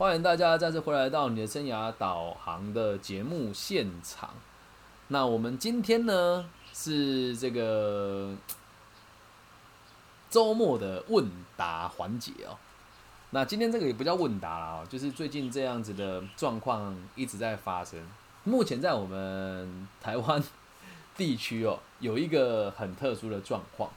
欢迎大家再次回来到你的生涯导航的节目现场。那我们今天呢是这个 周末的问答环节哦。那今天这个也不叫问答啦，就是最近这样子的状况一直在发生。目前在我们台湾地区哦，有一个很特殊的状况。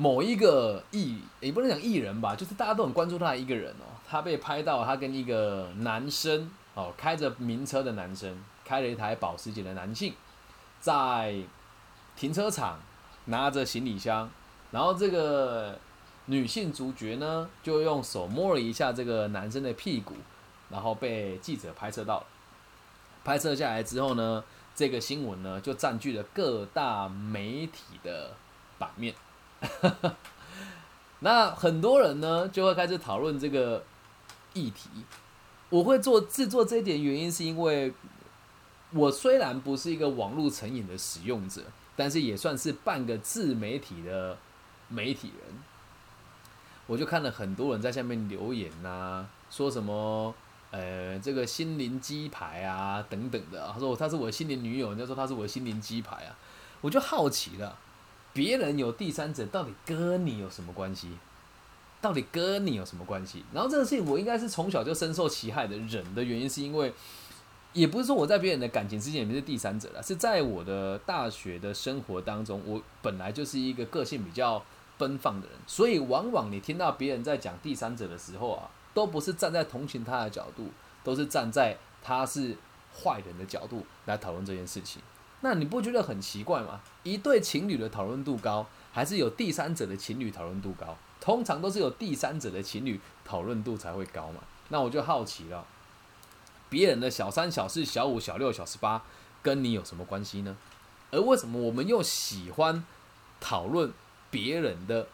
某一个艺也不能讲艺人吧，就是大家都很关注他的一个人哦。他被拍到他跟一个男生哦，开着名车的男生，开了一台保时捷的男性，在停车场拿着行李箱，然后这个女性主角呢，就用手摸了一下这个男生的屁股，然后被记者拍摄到了。拍摄下来之后呢，这个新闻呢就占据了各大媒体的版面。那很多人呢就会开始讨论这个议题。我会做制作这一点原因，是因为我虽然不是一个网络成瘾的使用者，但是也算是半个自媒体的媒体人。我就看了很多人在下面留言呐，说什么呃这个心灵鸡排啊等等的。他说他是我的心灵女友，人家说他是我的心灵鸡排啊，我就好奇了。别人有第三者，到底跟你有什么关系？到底跟你有什么关系？然后这个事情，我应该是从小就深受其害的人的原因，是因为也不是说我在别人的感情之间里面是第三者了，是在我的大学的生活当中，我本来就是一个个性比较奔放的人，所以往往你听到别人在讲第三者的时候啊，都不是站在同情他的角度，都是站在他是坏人的角度来讨论这件事情。那你不觉得很奇怪吗？一对情侣的讨论度高，还是有第三者的情侣讨论度高？通常都是有第三者的情侣讨论度才会高嘛。那我就好奇了，别人的小三、小四、小五、小六、小十八，跟你有什么关系呢？而为什么我们又喜欢讨论别人的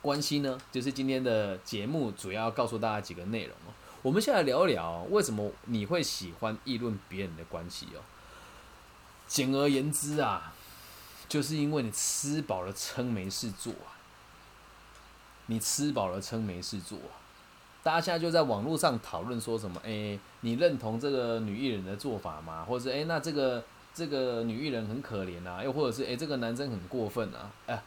关系呢？就是今天的节目主要告诉大家几个内容哦。我们现在聊一聊，为什么你会喜欢议论别人的关系哦？简而言之啊，就是因为你吃饱了撑没事做啊，你吃饱了撑没事做啊。大家现在就在网络上讨论说什么？哎，你认同这个女艺人的做法吗？或者是哎，那这个这个女艺人很可怜啊？又或者是哎，这个男生很过分啊？哎，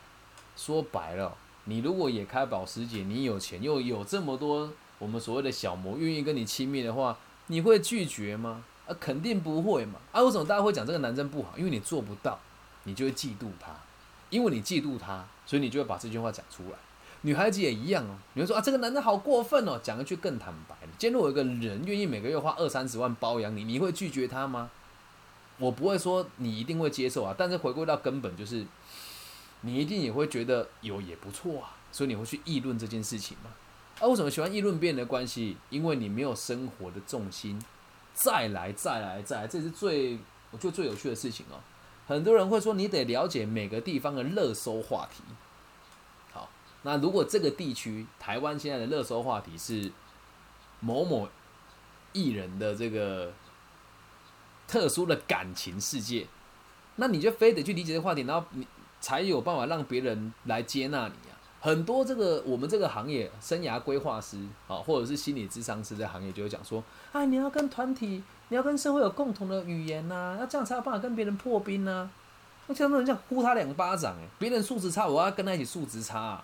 说白了，你如果也开保时捷，你有钱又有这么多我们所谓的小模愿意跟你亲密的话，你会拒绝吗？啊，肯定不会嘛！啊，为什么大家会讲这个男生不好？因为你做不到，你就会嫉妒他。因为你嫉妒他，所以你就会把这句话讲出来。女孩子也一样哦，你会说啊，这个男生好过分哦，讲一句更坦白的。今天如果有个人愿意每个月花二三十万包养你，你会拒绝他吗？我不会说你一定会接受啊，但是回归到根本，就是你一定也会觉得有也不错啊，所以你会去议论这件事情嘛？啊，为什么喜欢议论别人的关系？因为你没有生活的重心。再来，再来，再来，这是最我觉得最有趣的事情哦。很多人会说，你得了解每个地方的热搜话题。好，那如果这个地区台湾现在的热搜话题是某某艺人的这个特殊的感情世界，那你就非得去理解这个话题，然后你才有办法让别人来接纳你。很多这个我们这个行业生涯规划师啊，或者是心理智商师的行业，就会讲说，哎，你要跟团体，你要跟社会有共同的语言呐，那这样才有办法跟别人破冰呐。那像那种像呼他两巴掌，哎，别人素质差，我要跟他一起素质差，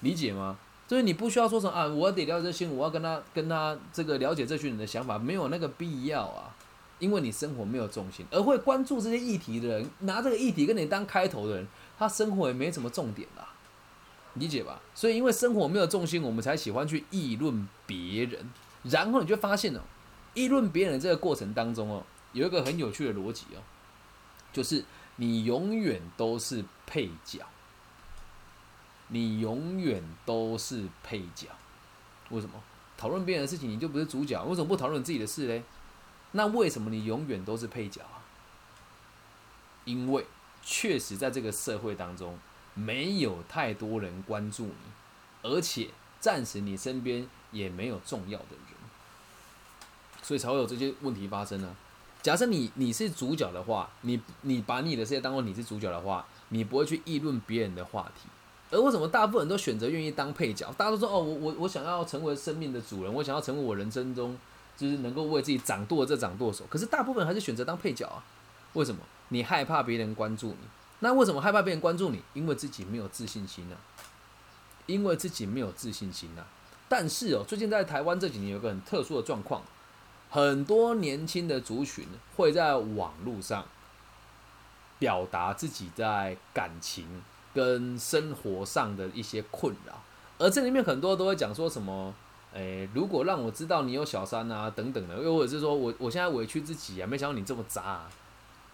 理解吗？所以你不需要说什么啊，我得了解这些，我要跟他跟他这个了解这群人的想法，没有那个必要啊，因为你生活没有重心，而会关注这些议题的人，拿这个议题跟你当开头的人，他生活也没什么重点啦。理解吧，所以因为生活没有重心，我们才喜欢去议论别人。然后你就发现哦，议论别人这个过程当中哦，有一个很有趣的逻辑哦，就是你永远都是配角，你永远都是配角。为什么？讨论别人的事情，你就不是主角？为什么不讨论自己的事嘞？那为什么你永远都是配角啊？因为确实在这个社会当中。没有太多人关注你，而且暂时你身边也没有重要的人，所以才会有这些问题发生呢。假设你你是主角的话，你你把你的世界当做你是主角的话，你不会去议论别人的话题，而为什么大部分人都选择愿意当配角？大家都说哦，我我我想要成为生命的主人，我想要成为我人生中就是能够为自己掌舵这掌舵手。可是大部分还是选择当配角啊？为什么？你害怕别人关注你？那为什么害怕别人关注你？因为自己没有自信心啊！因为自己没有自信心啊！但是哦，最近在台湾这几年有个很特殊的状况，很多年轻的族群会在网络上表达自己在感情跟生活上的一些困扰，而这里面很多都会讲说什么，诶，如果让我知道你有小三啊等等的，又或者是说我我现在委屈自己啊，没想到你这么渣，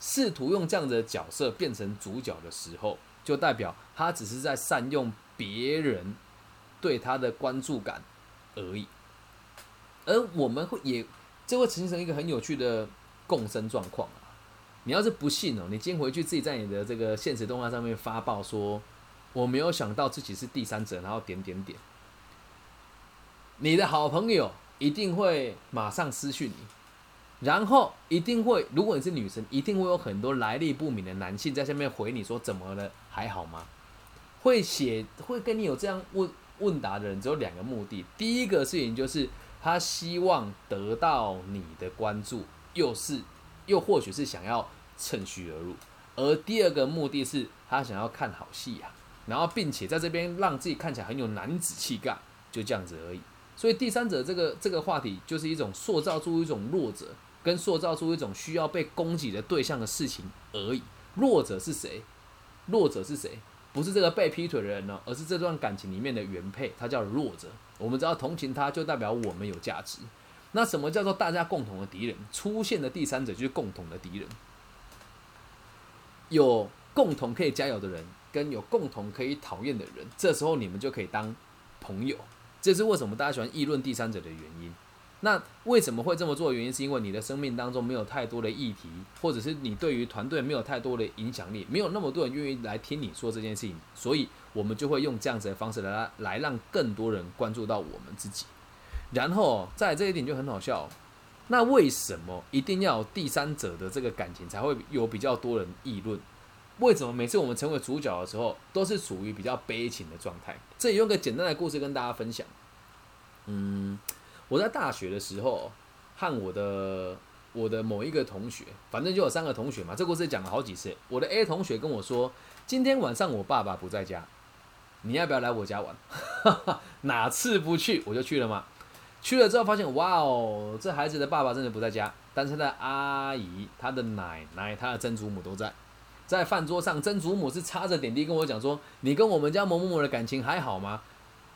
试图用这样的角色变成主角的时候，就代表他只是在善用别人对他的关注感而已，而我们会也这会形成一个很有趣的共生状况啊！你要是不信哦，你今天回去自己在你的这个现实动画上面发报说，我没有想到自己是第三者，然后点点点，你的好朋友一定会马上私讯你。然后一定会，如果你是女生，一定会有很多来历不明的男性在下面回你说怎么了，还好吗？会写会跟你有这样问问答的人，只有两个目的。第一个事情就是他希望得到你的关注，又是又或许是想要趁虚而入；而第二个目的是他想要看好戏呀，然后并且在这边让自己看起来很有男子气概，就这样子而已。所以第三者这个这个话题就是一种塑造出一种弱者。跟塑造出一种需要被攻击的对象的事情而已。弱者是谁？弱者是谁？不是这个被劈腿的人呢，而是这段感情里面的原配，他叫弱者。我们只要同情他，就代表我们有价值。那什么叫做大家共同的敌人？出现的第三者就是共同的敌人。有共同可以加油的人，跟有共同可以讨厌的人，这时候你们就可以当朋友。这是为什么大家喜欢议论第三者的原因。那为什么会这么做的原因，是因为你的生命当中没有太多的议题，或者是你对于团队没有太多的影响力，没有那么多人愿意来听你说这件事情，所以我们就会用这样子的方式来来让更多人关注到我们自己。然后在这一点就很好笑，那为什么一定要有第三者的这个感情才会有比较多人议论？为什么每次我们成为主角的时候都是属于比较悲情的状态？这里用个简单的故事跟大家分享，嗯。我在大学的时候，和我的我的某一个同学，反正就有三个同学嘛。这故事讲了好几次。我的 A 同学跟我说，今天晚上我爸爸不在家，你要不要来我家玩？哪次不去我就去了嘛。去了之后发现，哇哦，这孩子的爸爸真的不在家，但是他的阿姨、他的奶奶、他的曾祖母都在。在饭桌上，曾祖母是插着点滴跟我讲说：“你跟我们家某某某的感情还好吗？”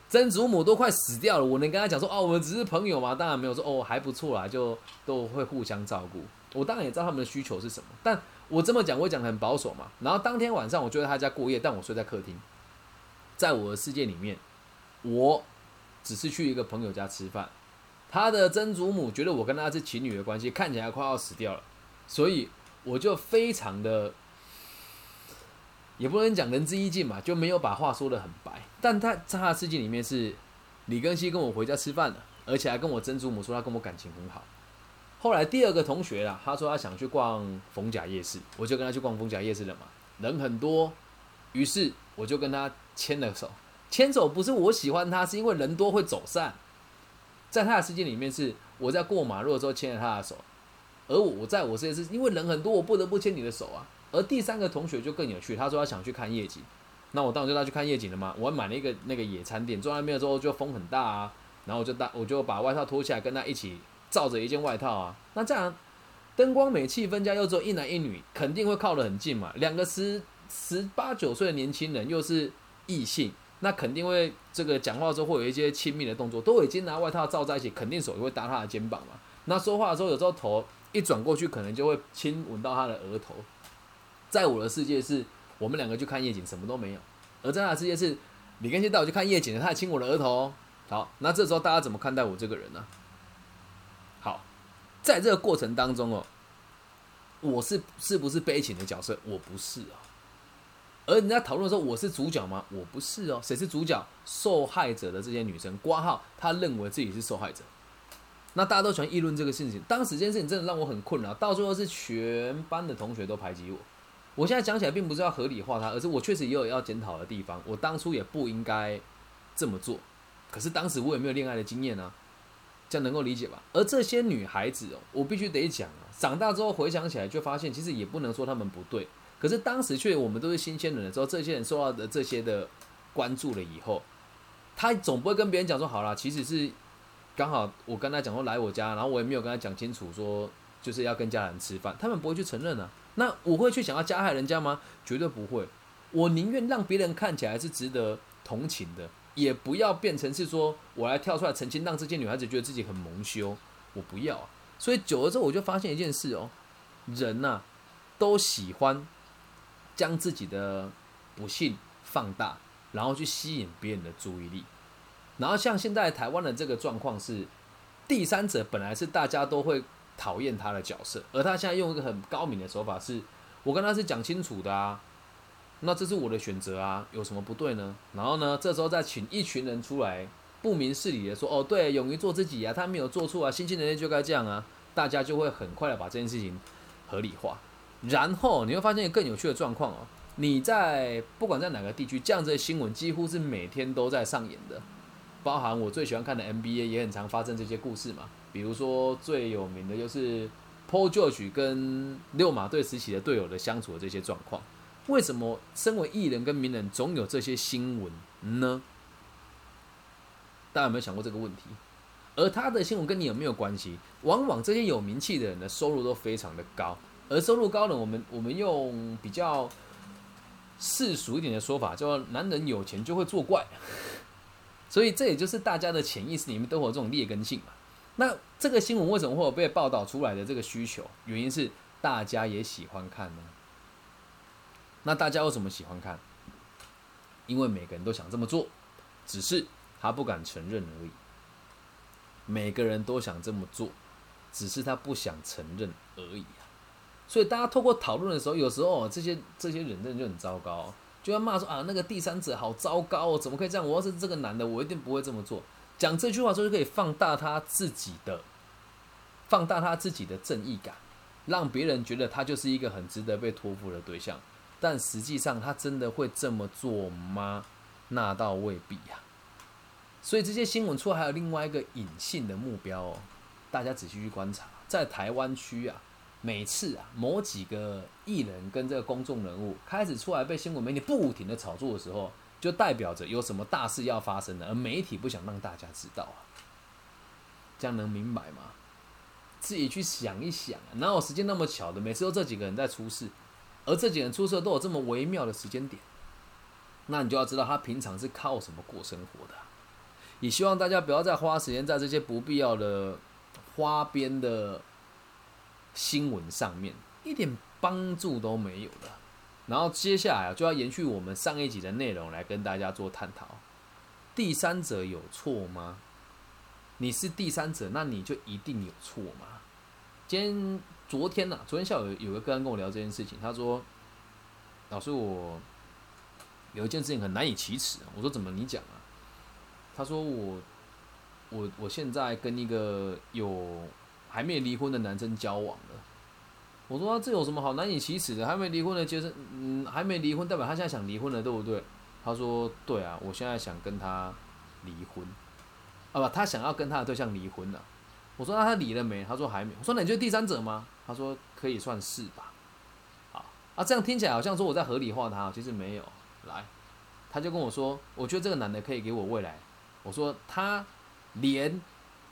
曾祖母都快死掉了，我能跟他讲说哦，我们只是朋友吗？当然没有说哦，还不错啦，就都会互相照顾。我当然也知道他们的需求是什么，但我这么讲，我讲的很保守嘛。然后当天晚上，我就在他家过夜，但我睡在客厅。在我的世界里面，我只是去一个朋友家吃饭。他的曾祖母觉得我跟他是情侣的关系，看起来快要死掉了，所以我就非常的。也不能讲仁至义尽嘛，就没有把话说的很白。但他在他的世界里面是李根熙跟我回家吃饭了，而且还跟我曾祖母说他跟我感情很好。后来第二个同学啦，他说他想去逛逢甲夜市，我就跟他去逛逢甲夜市了嘛，人很多，于是我就跟他牵了手。牵手不是我喜欢他，是因为人多会走散。在他的世界里面是我在过马路的时候牵了他的手，而我在我世界是因为人很多，我不得不牵你的手啊。而第三个同学就更有趣，他说他想去看夜景，那我当然就带去看夜景了嘛。我买了一个那个野餐垫，坐在那边之后就风很大啊，然后我就带我就把外套脱下来跟他一起罩着一件外套啊。那这样灯光美、气氛佳，又只有一男一女，肯定会靠得很近嘛。两个十十八九岁的年轻人，又是异性，那肯定会这个讲话的时候会有一些亲密的动作，都已经拿外套罩在一起，肯定手也会搭他的肩膀嘛。那说话的时候，有时候头一转过去，可能就会亲吻到他的额头。在我的世界是，我们两个去看夜景，什么都没有；而在他的世界是，李根先带我去看夜景他还亲我的额头。好，那这时候大家怎么看待我这个人呢？好，在这个过程当中哦，我是是不是悲情的角色？我不是哦。而人家讨论说我是主角吗？我不是哦。谁是主角？受害者的这些女生，挂号，她认为自己是受害者。那大家都喜欢议论这个事情。当时这件事情真的让我很困扰，到最后是全班的同学都排挤我。我现在讲起来并不是要合理化它，而是我确实也有要检讨的地方。我当初也不应该这么做，可是当时我也没有恋爱的经验啊，这样能够理解吧？而这些女孩子哦，我必须得讲啊，长大之后回想起来，就发现其实也不能说她们不对，可是当时却我们都是新鲜人的时候，这些人受到的这些的关注了以后，他总不会跟别人讲说好啦，其实是刚好我跟他讲说来我家，然后我也没有跟他讲清楚说就是要跟家人吃饭，他们不会去承认啊。那我会去想要加害人家吗？绝对不会。我宁愿让别人看起来是值得同情的，也不要变成是说我来跳出来澄清，让这些女孩子觉得自己很蒙羞。我不要啊。所以久了之后，我就发现一件事哦，人呐都喜欢将自己的不幸放大，然后去吸引别人的注意力。然后像现在台湾的这个状况是，第三者本来是大家都会。讨厌他的角色，而他现在用一个很高明的手法，是我跟他是讲清楚的啊，那这是我的选择啊，有什么不对呢？然后呢，这时候再请一群人出来不明事理的说，哦，对，勇于做自己啊，他没有做错啊，新兴人类就该这样啊，大家就会很快的把这件事情合理化，然后你会发现更有趣的状况哦，你在不管在哪个地区，这样子的新闻几乎是每天都在上演的。包含我最喜欢看的 NBA 也很常发生这些故事嘛，比如说最有名的就是 Paul George 跟六马队时期的队友的相处的这些状况。为什么身为艺人跟名人总有这些新闻呢？大家有没有想过这个问题？而他的新闻跟你有没有关系？往往这些有名气的人的收入都非常的高，而收入高呢，我们我们用比较世俗一点的说法，叫男人有钱就会作怪。所以这也就是大家的潜意识里面都有这种劣根性嘛。那这个新闻为什么会有被报道出来的这个需求？原因是大家也喜欢看呢。那大家为什么喜欢看？因为每个人都想这么做，只是他不敢承认而已。每个人都想这么做，只是他不想承认而已啊。所以大家透过讨论的时候，有时候这些这些人真的就很糟糕。就要骂说啊，那个第三者好糟糕哦，怎么可以这样？我要是这个男的，我一定不会这么做。讲这句话，就可以放大他自己的，放大他自己的正义感，让别人觉得他就是一个很值得被托付的对象。但实际上，他真的会这么做吗？那倒未必呀。所以这些新闻出来，还有另外一个隐性的目标哦。大家仔细去观察，在台湾区啊。每次啊，某几个艺人跟这个公众人物开始出来被新闻媒体不停的炒作的时候，就代表着有什么大事要发生了，而媒体不想让大家知道啊。这样能明白吗？自己去想一想啊，哪有时间那么巧的？每次都这几个人在出事，而这几个人出事都有这么微妙的时间点，那你就要知道他平常是靠什么过生活的。也希望大家不要再花时间在这些不必要的花边的。新闻上面一点帮助都没有的，然后接下来啊就要延续我们上一集的内容来跟大家做探讨。第三者有错吗？你是第三者，那你就一定有错吗？今天、昨天呢？昨天下午有个个人跟我聊这件事情，他说：“老师，我有一件事情很难以启齿。”我说：“怎么？你讲啊？”他说：“我、我、我现在跟一个有……”还没离婚的男生交往了，我说这有什么好难以启齿的？还没离婚的，就是嗯，还没离婚代表他现在想离婚了，对不对？他说对啊，我现在想跟他离婚，啊不，他想要跟他的对象离婚了。我说那他离了没？他说还没。我说那你就是第三者吗？他说可以算是吧。好啊，这样听起来好像说我在合理化他，其实没有。来，他就跟我说，我觉得这个男的可以给我未来。我说他连。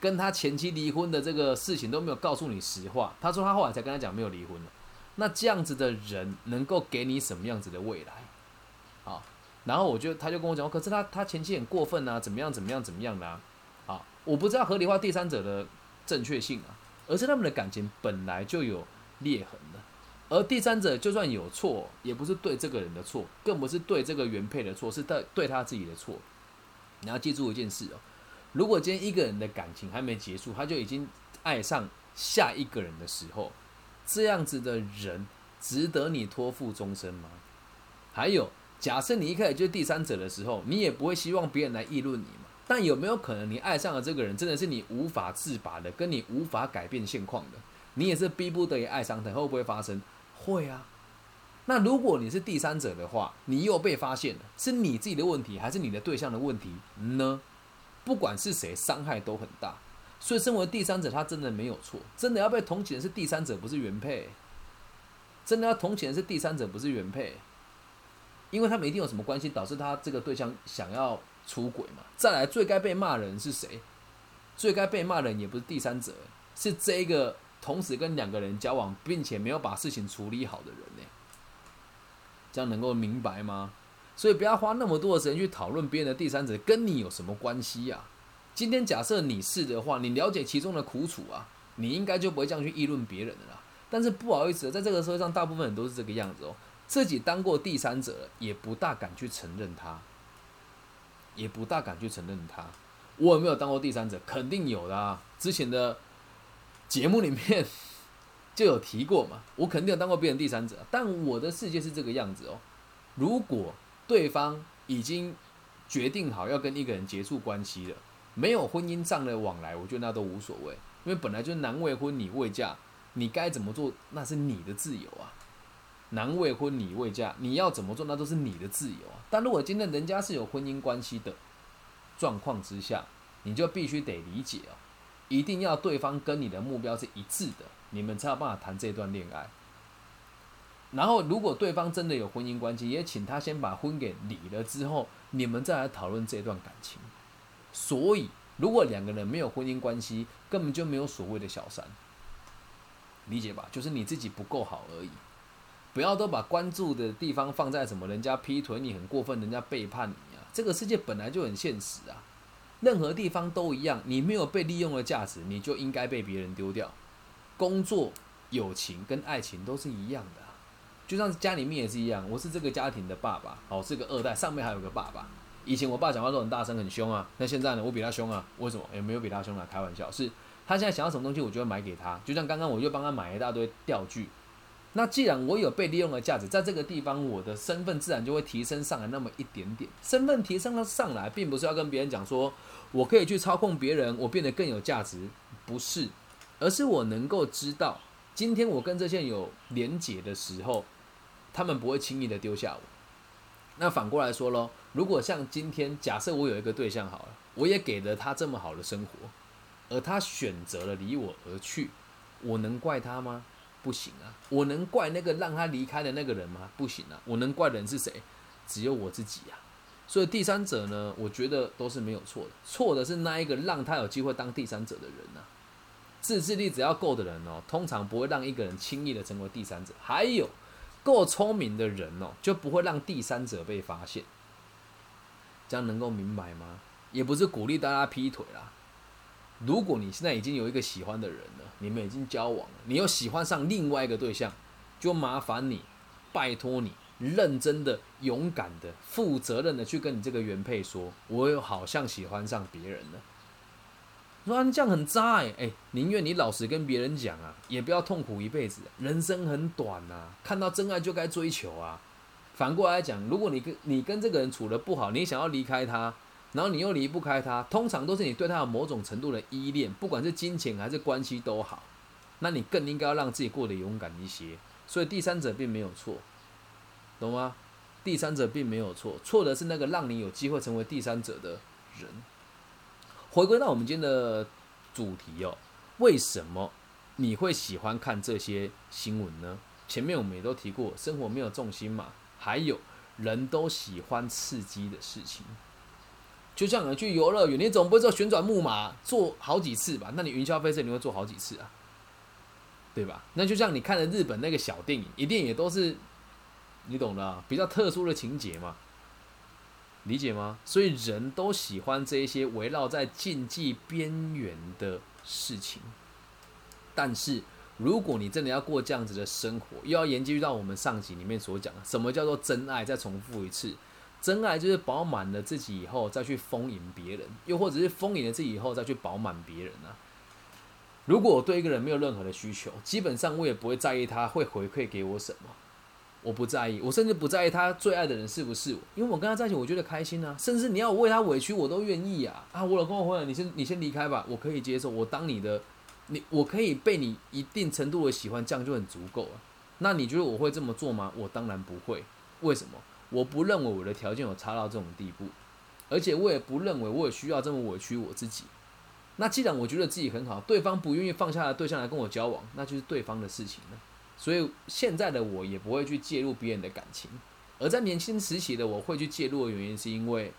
跟他前妻离婚的这个事情都没有告诉你实话。他说他后来才跟他讲没有离婚了。那这样子的人能够给你什么样子的未来？好，然后我就他就跟我讲，可是他他前妻很过分啊，怎么样怎么样怎么样的啊？好，我不知道合理化第三者的正确性啊，而是他们的感情本来就有裂痕的。而第三者就算有错，也不是对这个人的错，更不是对这个原配的错，是对对他自己的错。你要记住一件事哦。如果今天一个人的感情还没结束，他就已经爱上下一个人的时候，这样子的人值得你托付终身吗？还有，假设你一开始就是第三者的时候，你也不会希望别人来议论你嘛？但有没有可能你爱上了这个人，真的是你无法自拔的，跟你无法改变现况的，你也是逼不得已爱上他，会不会发生？会啊，那如果你是第三者的话，你又被发现了，是你自己的问题，还是你的对象的问题呢？不管是谁，伤害都很大。所以，身为第三者，他真的没有错。真的要被同情的是第三者，不是原配。真的要同情的是第三者，不是原配。因为他们一定有什么关系，导致他这个对象想要出轨嘛？再来，最该被骂人是谁？最该被骂人也不是第三者，是这一个同时跟两个人交往，并且没有把事情处理好的人呢？这样能够明白吗？所以不要花那么多的时间去讨论别人的第三者跟你有什么关系呀？今天假设你是的话，你了解其中的苦楚啊，你应该就不会这样去议论别人的啦。但是不好意思，在这个社会上，大部分人都是这个样子哦。自己当过第三者，也不大敢去承认他，也不大敢去承认他。我有没有当过第三者？肯定有的啊。之前的节目里面 就有提过嘛。我肯定有当过别人第三者，但我的世界是这个样子哦。如果对方已经决定好要跟一个人结束关系了，没有婚姻上的往来，我觉得那都无所谓，因为本来就男未婚女未嫁，你该怎么做那是你的自由啊。男未婚女未嫁，你要怎么做那都是你的自由啊。但如果今天人家是有婚姻关系的状况之下，你就必须得理解哦，一定要对方跟你的目标是一致的，你们才有办法谈这段恋爱。然后，如果对方真的有婚姻关系，也请他先把婚给离了之后，你们再来讨论这段感情。所以，如果两个人没有婚姻关系，根本就没有所谓的小三，理解吧？就是你自己不够好而已。不要都把关注的地方放在什么人家劈腿你很过分，人家背叛你啊！这个世界本来就很现实啊，任何地方都一样。你没有被利用的价值，你就应该被别人丢掉。工作、友情跟爱情都是一样的，就像家里面也是一样。我是这个家庭的爸爸，好是个二代，上面还有个爸爸。以前我爸讲话都很大声、很凶啊，那现在呢，我比他凶啊？为什么？也没有比他凶啊，开玩笑。是他现在想要什么东西，我就会买给他。就像刚刚，我就帮他买一大堆钓具。那既然我有被利用的价值，在这个地方，我的身份自然就会提升上来那么一点点。身份提升了上来，并不是要跟别人讲说我可以去操控别人，我变得更有价值，不是，而是我能够知道，今天我跟这些人有连结的时候，他们不会轻易的丢下我。那反过来说喽，如果像今天，假设我有一个对象好了，我也给了他这么好的生活，而他选择了离我而去，我能怪他吗？不行啊！我能怪那个让他离开的那个人吗？不行啊！我能怪的人是谁？只有我自己呀。所以第三者呢，我觉得都是没有错的。错的是那一个让他有机会当第三者的人呐。自制力只要够的人哦，通常不会让一个人轻易的成为第三者。还有够聪明的人哦，就不会让第三者被发现。这样能够明白吗？也不是鼓励大家劈腿啦。如果你现在已经有一个喜欢的人了，你们已经交往了，你又喜欢上另外一个对象，就麻烦你，拜托你，认真的、勇敢的、负责任的去跟你这个原配说，我有好像喜欢上别人了。说你这样很渣哎，哎，宁愿你老实跟别人讲啊，也不要痛苦一辈子。人生很短呐，看到真爱就该追求啊。反过来讲，如果你跟你跟这个人处的不好，你想要离开他。然后你又离不开他，通常都是你对他有某种程度的依恋，不管是金钱还是关系都好，那你更应该要让自己过得勇敢一些。所以第三者并没有错，懂吗？第三者并没有错，错的是那个让你有机会成为第三者的人。回归到我们今天的主题哦，为什么你会喜欢看这些新闻呢？前面我们也都提过，生活没有重心嘛，还有人都喜欢刺激的事情。就像你去游乐园，你总不会坐旋转木马坐好几次吧？那你云霄飞车你会坐好几次啊？对吧？那就像你看的日本那个小电影，一定也都是你懂的，比较特殊的情节嘛，理解吗？所以人都喜欢这一些围绕在禁忌边缘的事情。但是如果你真的要过这样子的生活，又要研究到我们上集里面所讲的什么叫做真爱，再重复一次。真爱就是饱满了自己以后再去丰盈别人，又或者是丰盈了自己以后再去饱满别人啊。如果我对一个人没有任何的需求，基本上我也不会在意他会回馈给我什么，我不在意，我甚至不在意他最爱的人是不是我，因为我跟他在一起，我觉得开心啊。甚至你要我为他委屈，我都愿意啊。啊，我老公我回来，你先你先离开吧，我可以接受，我当你的，你我可以被你一定程度的喜欢，这样就很足够了。那你觉得我会这么做吗？我当然不会。为什么？我不认为我的条件有差到这种地步，而且我也不认为我也需要这么委屈我自己。那既然我觉得自己很好，对方不愿意放下的对象来跟我交往，那就是对方的事情了。所以现在的我也不会去介入别人的感情，而在年轻时期的我会去介入的原因，是因为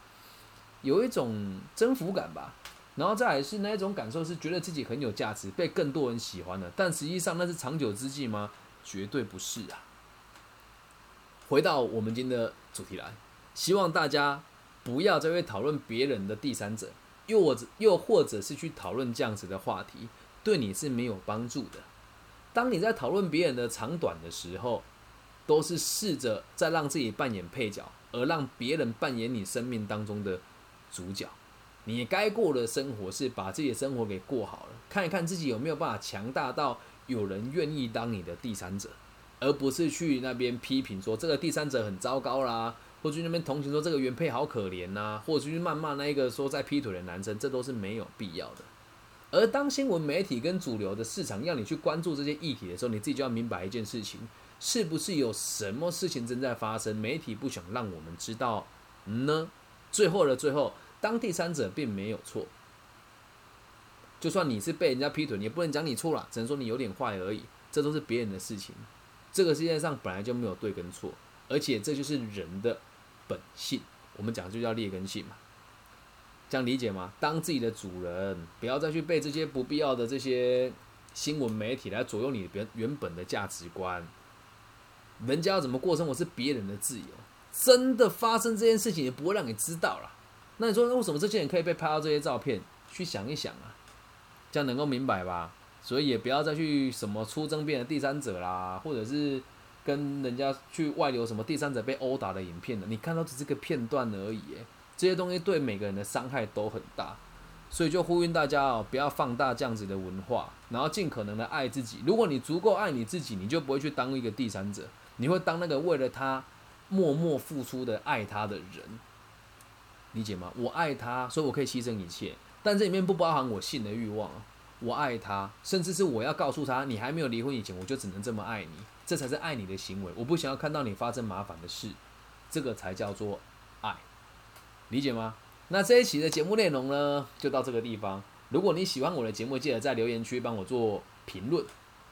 有一种征服感吧。然后再来是那一种感受，是觉得自己很有价值，被更多人喜欢的。但实际上那是长久之计吗？绝对不是啊。回到我们今天的主题来，希望大家不要再去讨论别人的第三者，又或者又或者是去讨论这样子的话题，对你是没有帮助的。当你在讨论别人的长短的时候，都是试着在让自己扮演配角，而让别人扮演你生命当中的主角。你该过的生活是把自己的生活给过好了，看一看自己有没有办法强大到有人愿意当你的第三者，而不是去那边批评说这个第三者很糟糕啦，或者去那边同情说这个原配好可怜呐，或者去谩骂那一个说在劈腿的男生，这都是没有必要的。而当新闻媒体跟主流的市场要你去关注这些议题的时候，你自己就要明白一件事情：是不是有什么事情正在发生？媒体不想让我们知道呢？最后的最后。当第三者并没有错，就算你是被人家劈腿，也不能讲你错了，只能说你有点坏而已。这都是别人的事情。这个世界上本来就没有对跟错，而且这就是人的本性。我们讲就叫劣根性嘛，这样理解吗？当自己的主人，不要再去被这些不必要的这些新闻媒体来左右你原原本的价值观。人家要怎么过生活是别人的自由，真的发生这件事情也不会让你知道了。那你说，为什么这些人可以被拍到这些照片？去想一想啊，这样能够明白吧？所以也不要再去什么出征变的第三者啦，或者是跟人家去外流什么第三者被殴打的影片了，你看到只是个片段而已。这些东西对每个人的伤害都很大，所以就呼吁大家哦，不要放大这样子的文化，然后尽可能的爱自己。如果你足够爱你自己，你就不会去当一个第三者，你会当那个为了他默默付出的爱他的人。理解吗？我爱他，所以我可以牺牲一切，但这里面不包含我性的欲望。我爱他，甚至是我要告诉他，你还没有离婚以前，我就只能这么爱你，这才是爱你的行为。我不想要看到你发生麻烦的事，这个才叫做爱。理解吗？那这一期的节目内容呢，就到这个地方。如果你喜欢我的节目，记得在留言区帮我做评论。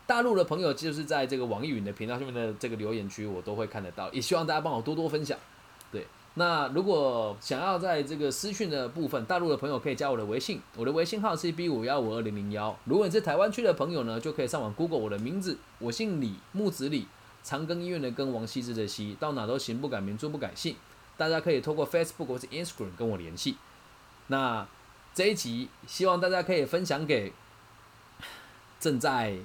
大陆的朋友就是在这个网易云的频道下面的这个留言区，我都会看得到。也希望大家帮我多多分享。对。那如果想要在这个私讯的部分，大陆的朋友可以加我的微信，我的微信号是 B 五幺五二零零幺。如果你是台湾区的朋友呢，就可以上网 Google 我的名字，我姓李，木子李，长庚医院的庚，王羲之的羲，到哪都行不改名，坐不改姓。大家可以透过 Facebook 或者 Instagram 跟我联系。那这一集希望大家可以分享给正在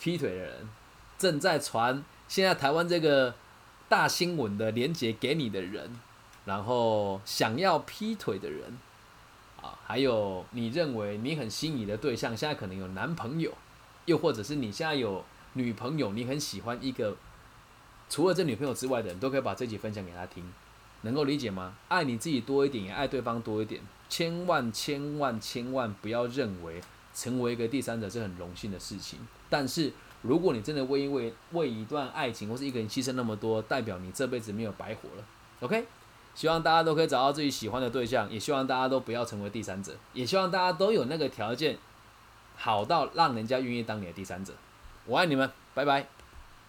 劈腿的人，正在传现在台湾这个。大新闻的连接给你的人，然后想要劈腿的人，啊，还有你认为你很心仪的对象，现在可能有男朋友，又或者是你现在有女朋友，你很喜欢一个除了这女朋友之外的人，都可以把这集分享给他听，能够理解吗？爱你自己多一点，也爱对方多一点，千万千万千万不要认为成为一个第三者是很荣幸的事情，但是。如果你真的为因为为一段爱情或是一个人牺牲那么多，代表你这辈子没有白活了。OK，希望大家都可以找到自己喜欢的对象，也希望大家都不要成为第三者，也希望大家都有那个条件好到让人家愿意当你的第三者。我爱你们，拜拜。